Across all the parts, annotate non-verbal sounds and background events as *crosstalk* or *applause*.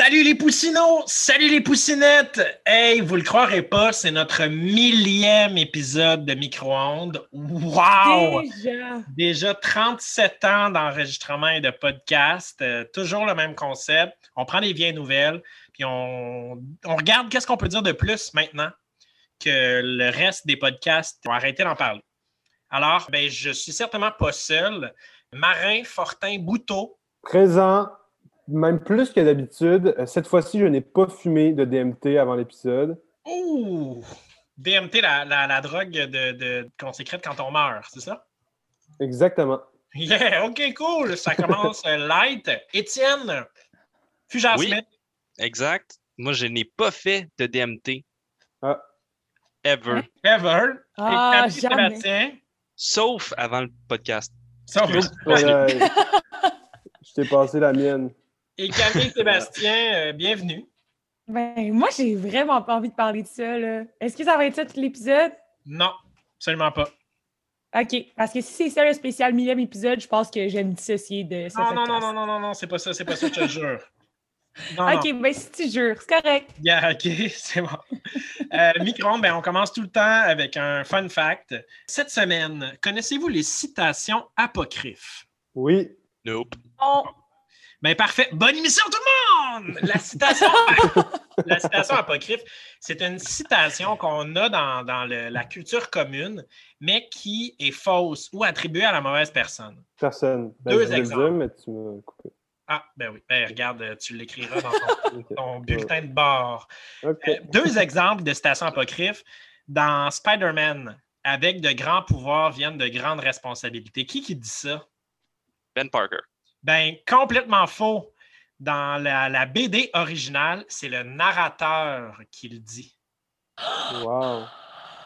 Salut les poussinots! Salut les poussinettes! Hey, vous le croirez pas, c'est notre millième épisode de micro-ondes. Wow! Déjà. Déjà 37 ans d'enregistrement et de podcast. Euh, toujours le même concept. On prend des vieilles nouvelles, puis on, on regarde qu'est-ce qu'on peut dire de plus maintenant que le reste des podcasts ont arrêté d'en parler. Alors, ben, je suis certainement pas seul. Marin Fortin Bouteau. Présent, même plus que d'habitude. Euh, Cette fois-ci, je n'ai pas fumé de DMT avant l'épisode. Ouh! DMT, la, la, la drogue de, de- qu'on sécrète quand on meurt, c'est ça? Exactement. Yeah, OK, cool. Ça commence euh, light. Étienne, Fugère Oui. Smith. Exact. Moi, je n'ai pas fait de DMT. Ah. Ever. Ever. Ah, et jamais. Sébastien. Sauf avant le podcast. Ouais. *laughs* je t'ai passé la mienne. Et Camille *laughs* Sébastien, euh, bienvenue. Ben, moi, j'ai vraiment pas envie de parler de ça. là. Est-ce que ça va être ça tout l'épisode? Non, absolument pas. OK. Parce que si c'est ça le spécial millième épisode, je pense que je vais me dissocier de ce Non, non, non, non, non, non, non, c'est pas ça, c'est pas ça, je te jure. Non, OK, non. ben si tu jures, c'est correct. Yeah, *laughs* OK, c'est bon. Euh, micro ben, on commence tout le temps avec un fun fact. Cette semaine, connaissez-vous les citations apocryphes? Oui. Nope. On... Ben parfait. Bonne émission tout le monde! La citation, *laughs* la citation apocryphe, c'est une citation qu'on a dans, dans le- la culture commune, mais qui est fausse ou attribuée à la mauvaise personne. Personne. Ben, Deux je exemples. dire, mais tu m'as coupé. Ah, ben oui. Ben regarde, tu l'écriras dans ton, *laughs* bulletin de bord. Euh, deux exemples de citations apocryphes. Dans Spider-Man, avec de grands pouvoirs viennent de grandes responsabilités. Qui qui dit ça? Ben Parker. Ben, complètement faux. Dans la, la BD originale, c'est le narrateur qui le dit. Wow.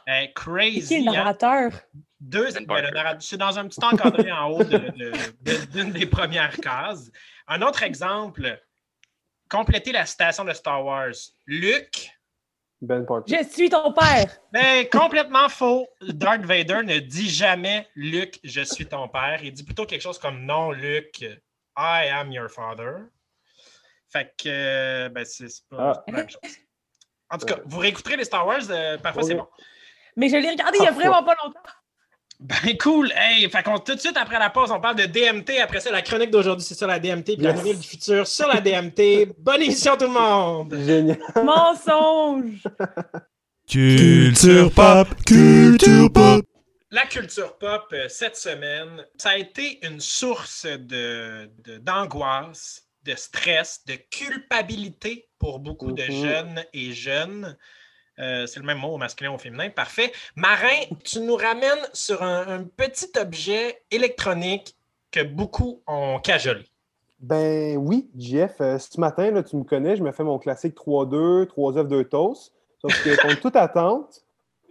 Ben, crazy. Qui est le hein? narrateur? Deux, Ben ben, c'est dans un petit encadré en haut de- de- de- d'une des premières cases. Un autre exemple, compléter la citation de Star Wars. Luke, Ben Parker. Je suis ton père. ben, complètement faux. Darth Vader ne dit jamais Luke, je suis ton père. Il dit plutôt quelque chose comme non, Luke, I am your father. Fait que, ben, c'est pas Ah. la même chose. En tout cas, vous réécouterez les Star Wars, euh, parfois c'est bon. Mais je l'ai regardé il y a vraiment pas longtemps. Ben cool! Hey, fait qu'on tout de suite après la pause, on parle de DMT. Après ça, la chronique d'aujourd'hui, c'est sur la DMT, puis la nouvelle du futur sur la DMT. *laughs* Bonne émission tout le monde! Génial. Mensonge! *laughs* Culture pop, culture pop. La culture pop, euh, cette semaine, ça a été une source de, de- d'angoisse, de stress, de culpabilité pour beaucoup de Mhm. jeunes et jeunes. Euh, c'est le même mot au masculin ou au féminin. Parfait. Marin, tu nous ramènes sur un, un petit objet électronique que beaucoup ont cajolé. Ben oui, JF, euh, ce matin, là, tu me connais, je me fais mon classique 3-2, 3 œufs, 2 toasts. Sauf que, contre toute attente,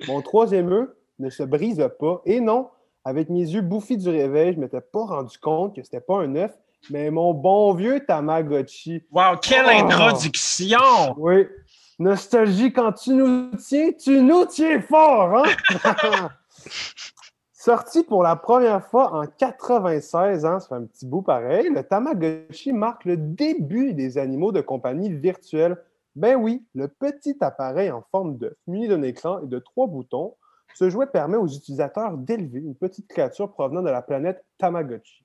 mon troisième œuf ne se brise pas. Et non, avec mes yeux bouffis du réveil, je ne m'étais pas rendu compte que c'était pas un œuf, mais mon bon vieux Tamagotchi. Wow, quelle Oh! introduction! Oui. Nostalgie, quand tu nous tiens, tu nous tiens fort, hein? *laughs* Sorti pour la première fois en 96, hein, ça fait un petit bout pareil, le Tamagotchi marque le début des animaux de compagnie virtuels. Ben oui, le petit appareil en forme d'œuf, muni d'un écran et de trois boutons, ce jouet permet aux utilisateurs d'élever une petite créature provenant de la planète Tamagotchi.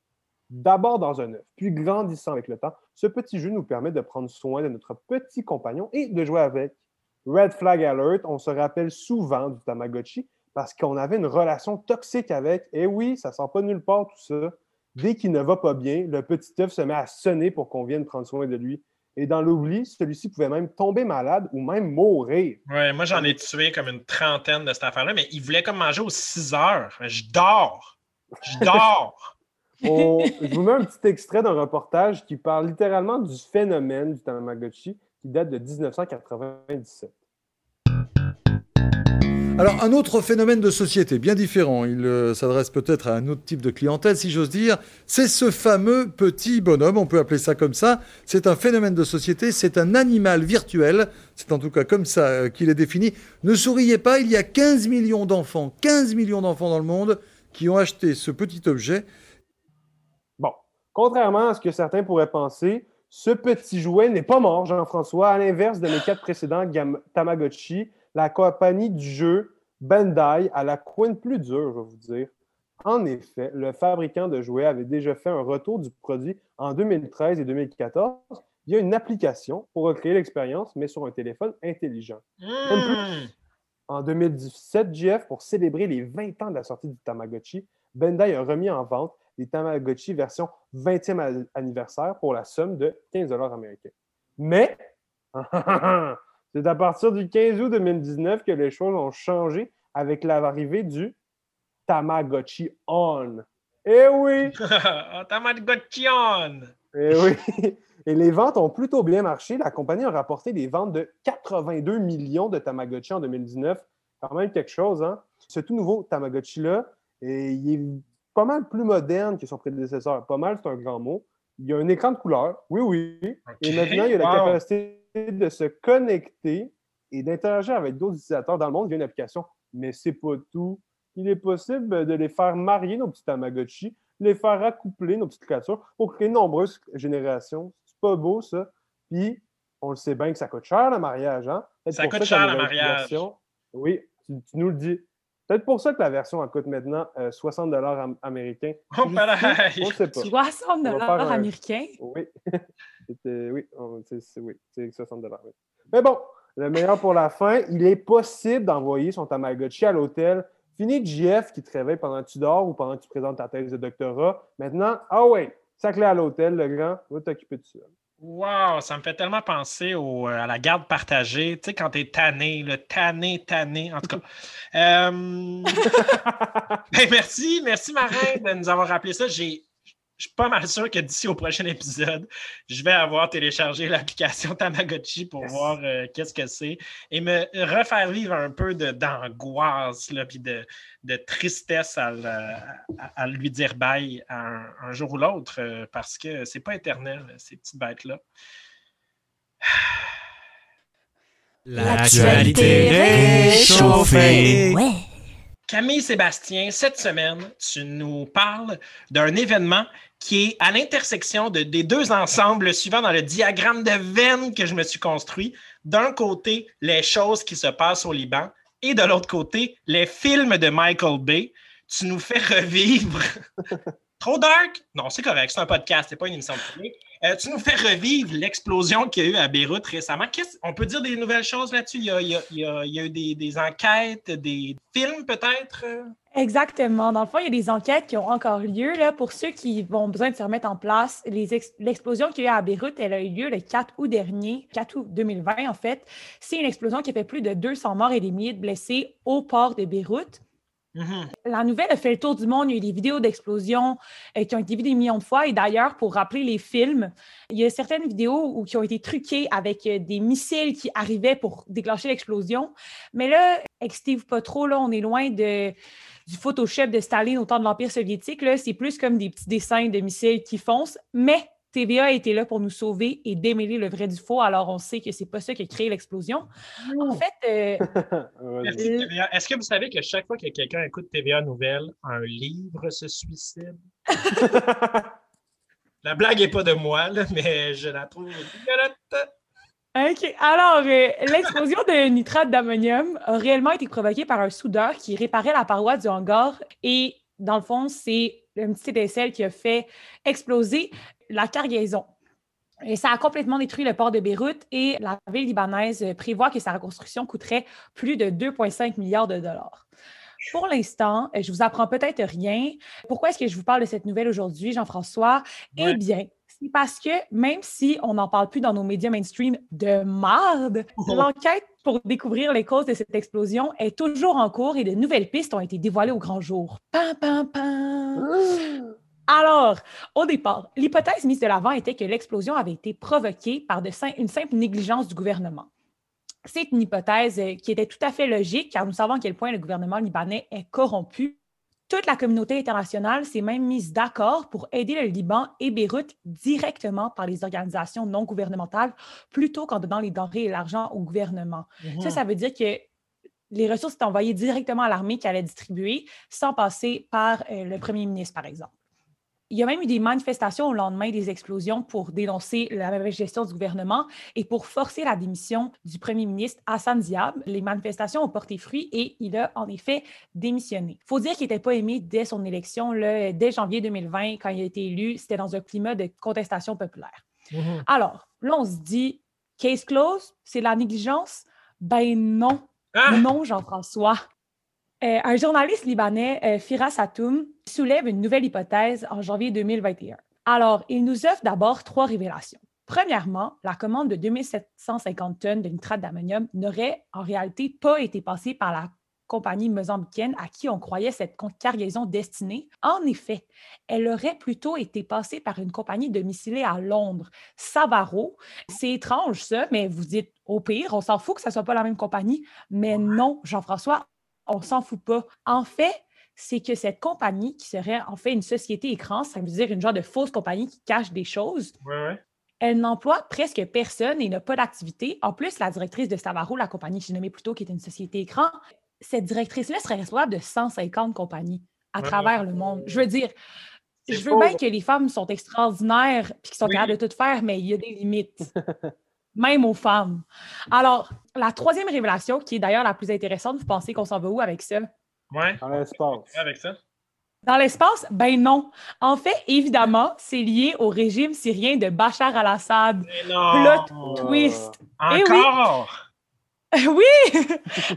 D'abord dans un œuf, puis grandissant avec le temps, ce petit jeu nous permet de prendre soin de notre petit compagnon et de jouer avec. Red Flag Alert, on se rappelle souvent du Tamagotchi parce qu'on avait une relation toxique avec. Et oui, ça sort pas nulle part tout ça. Dès qu'il ne va pas bien, le petit œuf se met à sonner pour qu'on vienne prendre soin de lui. Et dans l'oubli, celui-ci pouvait même tomber malade ou même mourir. Ouais, moi, j'en ai tué comme une trentaine de cette affaire-là, mais il voulait comme manger aux 6 heures. Je dors. Je dors! On- *laughs* je vous mets un petit extrait d'un reportage qui parle littéralement du phénomène du Tamagotchi qui date de 1997. Alors, un autre phénomène de société, bien différent, il euh, s'adresse peut-être à un autre type de clientèle, si j'ose dire, c'est ce fameux petit bonhomme, on peut appeler ça comme ça. C'est un phénomène de société, c'est un animal virtuel, c'est en tout cas comme ça euh, qu'il est défini. Ne souriez pas, il y a 15 millions d'enfants, 15 millions d'enfants dans le monde qui ont acheté ce petit objet. Contrairement à ce que certains pourraient penser, ce petit jouet n'est pas mort, Jean-François. À l'inverse de mes quatre précédents Tamagotchi, la compagnie du jeu Bandai a la coin plus dure, je vais vous dire. En effet, le fabricant de jouets avait déjà fait un retour du produit en 2013 et 2014 via une application pour recréer l'expérience, mais sur un téléphone intelligent. Hmm. En 2017, GF, pour célébrer les 20 ans de la sortie du Tamagotchi, Bandai a remis en vente les Tamagotchi version 20e a- anniversaire pour la somme de 15 américains. Mais, *laughs* c'est à partir du 15 août 2019 que les choses ont changé avec l'arrivée du Tamagotchi On. Eh oui! *laughs* Ah, Tamagotchion! Eh oui! Et les ventes ont plutôt bien marché. La compagnie a rapporté des ventes de 82 millions de Tamagotchi en 2019. Quand même quelque chose, hein? Ce tout nouveau Tamagotchi-là, il est pas mal plus moderne que son prédécesseur. Pas mal, c'est un grand mot. Il y a un écran de couleur, oui, oui. Et maintenant, il y a la wow. capacité de se connecter et d'interagir avec d'autres utilisateurs dans le monde via une application. Mais c'est pas tout. Il est possible de les faire marier, nos petits Tamagotchi, les faire accoupler, nos petites créatures, pour créer de nombreuses générations. C'est pas beau, ça. Puis, on le sait bien que ça coûte cher, le mariage. Hein? Ça coûte cher, le mariage. Oui, tu, tu nous le dis. Peut-être pour ça que la version elle coûte maintenant euh, 60 am- américains. *laughs* Oh, pareil. On sait pas. 60 On va faire un- américains? Oui. *laughs* C'était- oui, on- c'est oui, c'est 60 oui. Mais bon, le meilleur pour la fin, il est possible d'envoyer son Tamagotchi à l'hôtel. Fini JF qui te réveille pendant que tu dors ou pendant que tu présentes ta thèse de doctorat. Maintenant, ah ouais, ça clé à l'hôtel, le grand, va t'occuper de ça. Wow, ça me fait tellement penser au, euh, à la garde partagée. Tu sais, quand t'es tanné, le tanné, tanné, en tout cas. *laughs* Euh, *laughs* ben, merci, merci Marin de nous avoir rappelé ça. J'ai- Je suis pas mal sûr que d'ici au prochain épisode, je vais avoir téléchargé l'application *laughs* Tamagotchi pour Yes. voir euh, qu'est-ce que c'est et me refaire vivre un peu de- d'angoisse là, puis de, de tristesse à, le- à- à lui dire bye un, un jour ou l'autre euh, parce que c'est pas éternel, ces petites bêtes-là. L'actualité réchauffée. Ouais. Camille Sébastien, cette semaine, tu nous parles d'un événement qui est à l'intersection de- des deux ensembles suivant dans le diagramme de veine que je me suis construit. D'un côté, les choses qui se passent au Liban et de l'autre côté, les films de Michael Bay. Tu nous fais *laughs* revivre. Trop dark? Non, c'est correct, c'est un podcast, c'est pas une émission télé. Euh, tu nous fais revivre l'explosion qu'il y a eu à Beyrouth récemment. On peut dire des nouvelles choses là-dessus? Il y a, eu des, enquêtes, des films peut-être? Exactement. Dans le fond, il y a des enquêtes qui ont encore lieu. Là, pour ceux qui vont besoin de se remettre en place, l'explosion qu'il y a eu à Beyrouth, elle a eu lieu le 4 août dernier, 4 août 2020 en fait. C'est une explosion qui a fait plus de 200 morts et des milliers de blessés au port de Beyrouth. Mhm. La nouvelle a fait le tour du monde. Il y a eu des vidéos d'explosions euh, qui ont été vues des millions de fois. Et d'ailleurs, pour rappeler les films, il y a certaines vidéos où, qui ont été truquées avec euh, des missiles qui arrivaient pour déclencher l'explosion. Mais là, excitez-vous pas trop, là, on est loin du Photoshop de Staline au temps de l'Empire soviétique. C'est plus comme des petits dessins de missiles qui foncent. Mais TVA a été là pour nous sauver et démêler le vrai du faux. Alors, on sait que c'est pas ça qui a créé l'explosion. En fait, euh. *laughs* Est-ce que vous savez que chaque fois que quelqu'un écoute TVA Nouvelles, un livre se suicide? *laughs* La blague n'est pas de moi, là, mais je la trouve rigolote. OK. Alors, euh, l'explosion de nitrate d'ammonium a réellement été provoquée par un soudeur qui réparait la paroi du hangar. Et dans le fond, c'est un petit étincelle qui a fait exploser la cargaison. Et ça a complètement détruit le port de Beyrouth et la ville libanaise prévoit que sa reconstruction coûterait plus de 2,5 milliards de dollars. Pour l'instant, euh, je vous apprends peut-être rien. Pourquoi est-ce que je vous parle de cette nouvelle aujourd'hui, Jean-François? Ouais. Eh bien, c'est parce que même si on n'en parle plus dans nos médias mainstream de marde, l'enquête pour découvrir les causes de cette explosion est toujours en cours et de nouvelles pistes ont été dévoilées au grand jour. Pam, pam, pam! Alors, au départ, l'hypothèse mise de l'avant était que l'explosion avait été provoquée par de une simple négligence du gouvernement. C'est une hypothèse euh, qui était tout à fait logique, car nous savons à quel point le gouvernement libanais est corrompu. Toute la communauté internationale s'est même mise d'accord pour aider le Liban et Beyrouth directement par les organisations non gouvernementales, plutôt qu'en donnant les denrées et l'argent au gouvernement. Ça, ça veut dire que les ressources étaient envoyées directement à l'armée qui allait distribuer sans passer par euh, le premier ministre, par exemple. Il y a même eu des manifestations au lendemain des explosions pour dénoncer la mauvaise gestion du gouvernement et pour forcer la démission du premier ministre Hassan Diab. Les manifestations ont porté fruit et il a en effet démissionné. Il faut dire qu'il n'était pas aimé dès son élection, là, dès janvier 2020, quand il a été élu. C'était dans un climat de contestation populaire. Mhm. Alors, là, on se dit, case close, c'est la négligence? Ben non. Ah! Non, Jean-François. Euh, un journaliste libanais, euh, Firas Hatoum, soulève une nouvelle hypothèse en janvier 2021. Alors, il nous offre d'abord trois révélations. Premièrement, la commande de 2750 tonnes de nitrate d'ammonium n'aurait en réalité pas été passée par la compagnie mozambicaine à qui on croyait cette cargaison destinée. En effet, elle aurait plutôt été passée par une compagnie domiciliée à Londres, Savaro. C'est étrange ça, mais vous dites au pire, on s'en fout que ce ne soit pas la même compagnie. Mais non, Jean-François, on s'en fout pas. En fait, c'est que cette compagnie qui serait en fait une société écran, ça veut dire une genre de fausse compagnie qui cache des choses, Ouais, ouais. elle n'emploie presque personne et n'a pas d'activité. En plus, la directrice de Savaro, la compagnie que j'ai nommée plus tôt, qui est une société écran, cette directrice-là serait responsable de 150 compagnies à Ouais. travers le monde. Je veux dire, je veux bien que les femmes sont extraordinaires et qui sont Oui. capables de tout faire, mais il y a des limites. *laughs* Même aux femmes. Alors, la troisième révélation, qui est d'ailleurs la plus intéressante, vous pensez qu'on s'en va où avec ça? Ouais. Dans l'espace. Avec ça. Dans l'espace? Ben non. En fait, évidemment, c'est lié au régime syrien de Bachar al-Assad. Plot twist. Encore. Eh oui. *laughs* oui!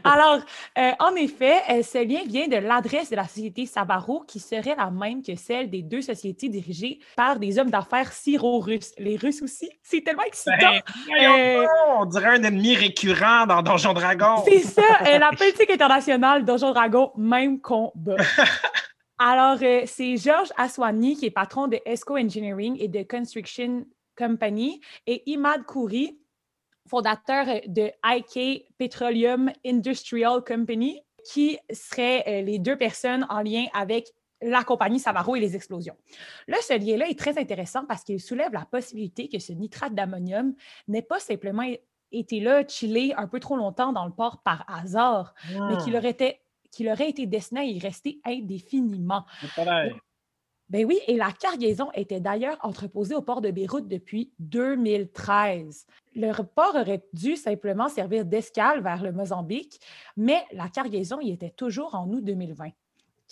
Alors, euh, en effet, euh, ce lien vient de l'adresse de la société Sabaro, qui serait la même que celle des deux sociétés dirigées par des hommes d'affaires syro-russes. Les Russes aussi. C'est tellement excitant. Ben, Euh, on dirait un ennemi récurrent dans Donjon Dragon. C'est ça, *laughs* la politique internationale Donjon Dragon, même combat. *laughs* Alors, c'est Georges Aswani qui est patron de ESCO Engineering et de Construction Company et Imad Kouri, fondateur euh, de IK Petroleum Industrial Company, qui seraient euh, les deux personnes en lien avec la compagnie Savaro et les explosions. Là, ce lien-là est très intéressant parce qu'il soulève la possibilité que ce nitrate d'ammonium n'ait pas simplement été là, chillé un peu trop longtemps dans le port par hasard, mais qu'il aurait été, qu'il aurait été destiné à y rester indéfiniment. Peut-être. Ben oui, et la cargaison était d'ailleurs entreposée au port de Beyrouth depuis 2013. Le port aurait dû simplement servir d'escale vers le Mozambique, mais la cargaison y était toujours en août 2020.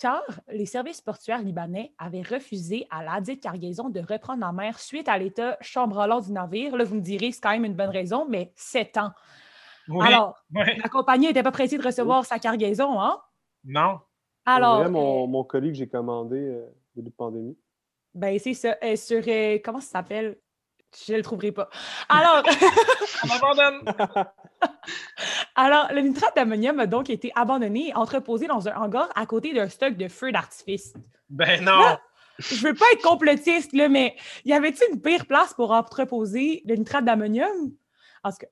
Car les services portuaires libanais avaient refusé à ladite cargaison de reprendre la mer suite à l'état chambranlant du navire. Là, vous me direz, c'est quand même une bonne raison, mais sept ans. Oui. Alors, la compagnie n'était pas pressée de recevoir sa cargaison, hein? Non. Alors, vrai, mon, euh, mon colis que j'ai commandé euh, de pandémie? Ben, c'est ça. euh, sur. euh, comment ça s'appelle? Je le trouverai pas. Alors, *laughs* On m'abandonne. *laughs* alors, le nitrate d'ammonium a donc été abandonné et entreposé dans un hangar à côté d'un stock de feux d'artifice. Ben non. Là, Je veux pas être complotiste, là, mais y avait-il une pire place pour entreposer le nitrate d'ammonium? En tout cas.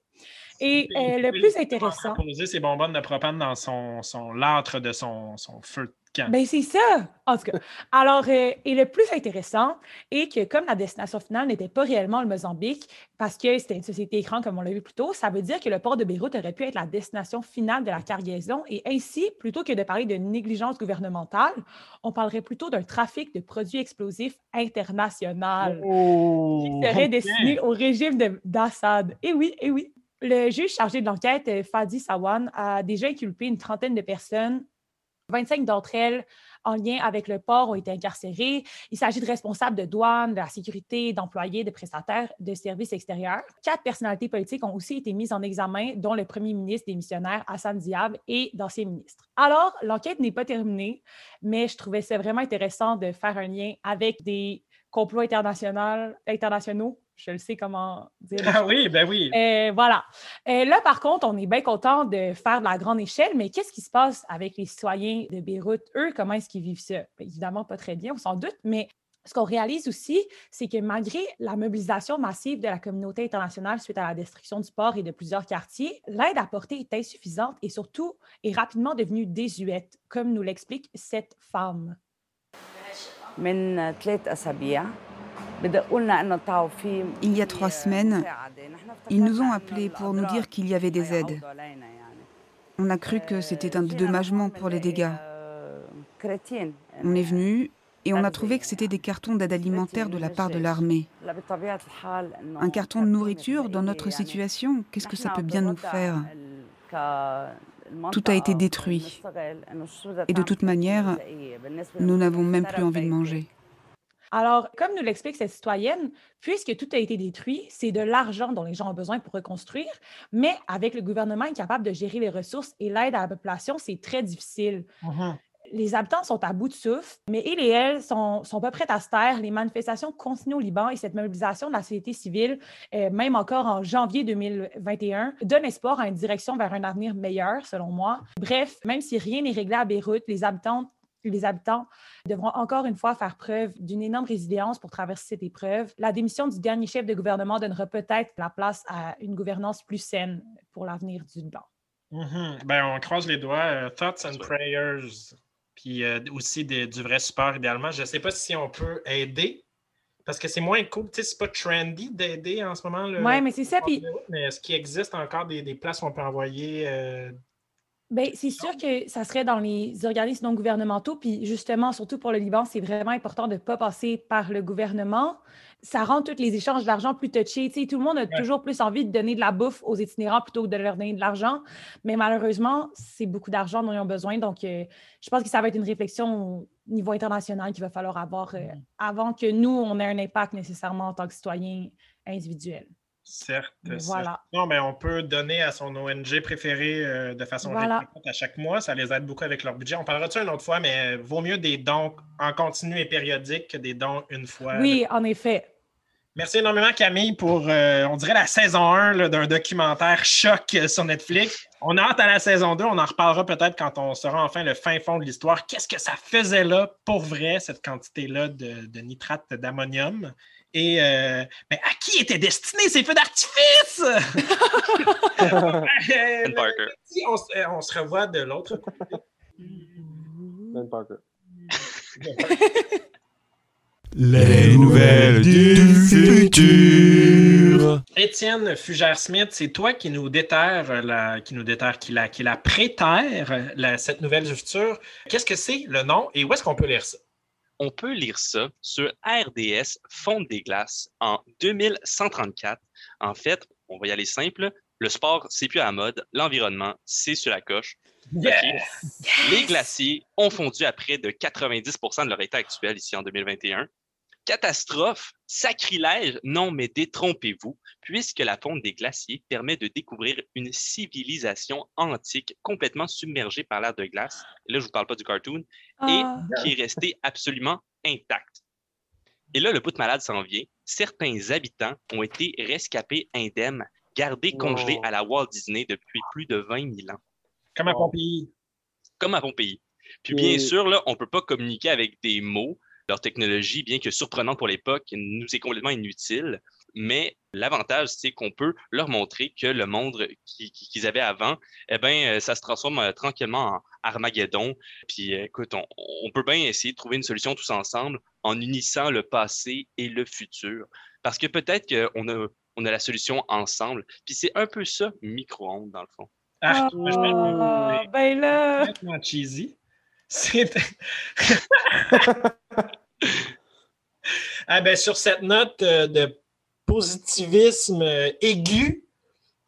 Et euh, le plus intéressant. Poser ses bonbonnes de propane dans son, son l'âtre de son, son feu Ben, c'est ça, en tout cas. Alors, euh, et le plus intéressant est que comme la destination finale n'était pas réellement le Mozambique, parce que c'était une société écran, comme on l'a vu plus tôt, ça veut dire que le port de Beyrouth aurait pu être la destination finale de la cargaison. Et ainsi, plutôt que de parler de négligence gouvernementale, on parlerait plutôt d'un trafic de produits explosifs international Oh, qui serait ok. destiné au régime d'Assad. Et oui, et oui. Le juge chargé de l'enquête, euh, Fadi Sawan, a déjà inculpé une trentaine de personnes. 25 d'entre elles, en lien avec le port, ont été incarcérées. Il s'agit de responsables de douane, de la sécurité, d'employés, de prestataires de services extérieurs. Quatre personnalités politiques ont aussi été mises en examen, dont le premier ministre démissionnaire Hassan Diab et d'anciens ministres. Alors, l'enquête n'est pas terminée, mais je trouvais ça vraiment intéressant de faire un lien avec des complots internationaux Je le sais comment dire. les Ah choses. oui, ben oui. Euh, voilà. Euh, là, par contre, on est bien content de faire de la grande échelle, mais qu'est-ce qui se passe avec les citoyens de Beyrouth? Eux, comment est-ce qu'ils vivent ça? Bien, évidemment, pas très bien, on s'en doute, mais ce qu'on réalise aussi, c'est que malgré la mobilisation massive de la communauté internationale suite à la destruction du port et de plusieurs quartiers, l'aide apportée est insuffisante et surtout est rapidement devenue désuète, comme nous l'explique cette femme. من ثلاث أسابيع Il y a trois semaines, ils nous ont appelés pour nous dire qu'il y avait des aides. On a cru que c'était un dédommagement pour les dégâts. On est venu et on a trouvé que c'était des cartons d'aide alimentaire de la part de l'armée. Un carton de nourriture dans notre situation, qu'est-ce que ça peut bien nous faire? Tout a été détruit. Et de toute manière, nous n'avons même plus envie de manger. Alors, comme nous l'explique cette citoyenne, puisque tout a été détruit, c'est de l'argent dont les gens ont besoin pour reconstruire, mais avec le gouvernement incapable de gérer les ressources et l'aide à la population, c'est très difficile. Mhm. Les habitants sont à bout de souffle, mais ils et elles sont, sont pas prêts à se taire. Les manifestations continuent au Liban et cette mobilisation de la société civile, euh, même encore en janvier 2021, donne espoir à une direction vers un avenir meilleur, selon moi. Bref, même si rien n'est réglé à Beyrouth, les les habitants devront encore une fois faire preuve d'une énorme résilience pour traverser cette épreuve. La démission du dernier chef de gouvernement donnera peut-être la place à une gouvernance plus saine pour l'avenir du Liban. Mhm. Ben, on croise les doigts. euh, thoughts and prayers. Puis euh, aussi des- du vrai support, idéalement. Je ne sais pas si on peut aider. Parce que c'est moins cool. Tu sais, c'est pas trendy d'aider en ce moment. Oui, mais c'est ça. Puis Mais est-ce qu'il existe encore des, des places où on peut envoyer euh, Ben, c'est sûr que ça serait dans les organismes non gouvernementaux. Puis justement, surtout pour le Liban, c'est vraiment important de ne pas passer par le gouvernement. Ça rend tous les échanges d'argent plus touchés. Tu sais, tout le monde a toujours plus envie de donner de la bouffe aux itinérants plutôt que de leur donner de l'argent. Mais malheureusement, c'est beaucoup d'argent dont ils ont besoin. Donc, euh, je pense que ça va être une réflexion au niveau international qu'il va falloir avoir euh, avant que nous, on ait un impact nécessairement en tant que citoyens individuels. Certes. Non, mais on peut donner à son ONG préférée euh, de façon Voilà. récurrente à chaque mois. Ça les aide beaucoup avec leur budget. On parlera de ça une autre fois, mais vaut mieux des dons en continu et périodiques que des dons une fois. Oui, en effet. Merci énormément, Camille, pour, euh, on dirait, la saison 1 là, d'un documentaire choc euh, sur Netflix. On a hâte à la saison 2. On en reparlera peut-être quand on saura enfin le fin fond de l'histoire. Qu'est-ce que ça faisait là, pour vrai, cette quantité-là de, de nitrate d'ammonium? Et euh, ben, à qui étaient destinés ces feux d'artifice? *laughs* Ben Parker. Si on, se- euh, on se revoit de l'autre côté. Ben Parker. *laughs* Les nouvelles du futur. Étienne Fugère-Smith, c'est toi qui nous déterre, euh, la, qui nous déterre, qui la, qui la prétère, euh, la- cette nouvelle du futur. Qu'est-ce que c'est le nom et où est-ce qu'on peut lire ça? On peut lire ça sur RDS Fonte des glaces en 2134. En fait, on va y aller simple. Le sport, c'est plus à la mode. L'environnement, c'est sur la coche. Les glaciers ont fondu à près de 90% de leur état actuel ici en 2021. Catastrophe, sacrilège, non, mais détrompez-vous, puisque la fonte des glaciers permet de découvrir une civilisation antique complètement submergée par l'air de glace. Et là, je ne vous parle pas du cartoon, Ah. et qui est restée absolument intacte. Et là, le bout de malade s'en vient. Certains habitants ont été rescapés indemnes, gardés congelés à la Walt Disney depuis plus de 20 000 ans Comme à. Pompéi. comme à Pompéi. Puis bien sûr, là, on ne peut pas communiquer avec des mots. Leur technologie, bien que surprenante pour l'époque, nous est complètement inutile. Mais l'avantage, c'est qu'on peut leur montrer que le monde qui- qui- qu'ils avaient avant, eh ben, euh, ça se transforme euh, tranquillement en Armageddon. Puis euh, écoute, on, on peut bien essayer de trouver une solution tous ensemble en unissant le passé et le futur. Parce que peut-être qu'on a, on a la solution ensemble. Puis c'est un peu ça, micro-ondes, dans le fond. Ah, Ah, je vais- ben là. complètement cheesy. C'est. *laughs* ah ben, sur cette note euh, de positivisme euh, aigu,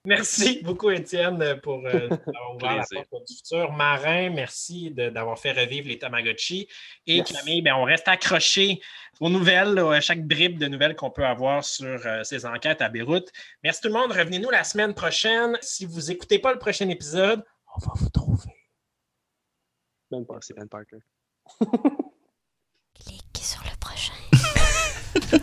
merci *laughs* beaucoup, Étienne, pour euh, avoir *laughs* ouvert la Plaisir. porte du futur. Marin, merci d'avoir fait revivre les Tamagotchi. Et Yes. Camille, ben, on reste accroché aux nouvelles, là, à chaque bribe de nouvelles qu'on peut avoir sur euh, ces enquêtes à Beyrouth. Merci tout le monde. Revenez-nous la semaine prochaine. Si vous n'écoutez pas le prochain épisode, on va vous trouver. Ben Parker. Ben *laughs* Parker.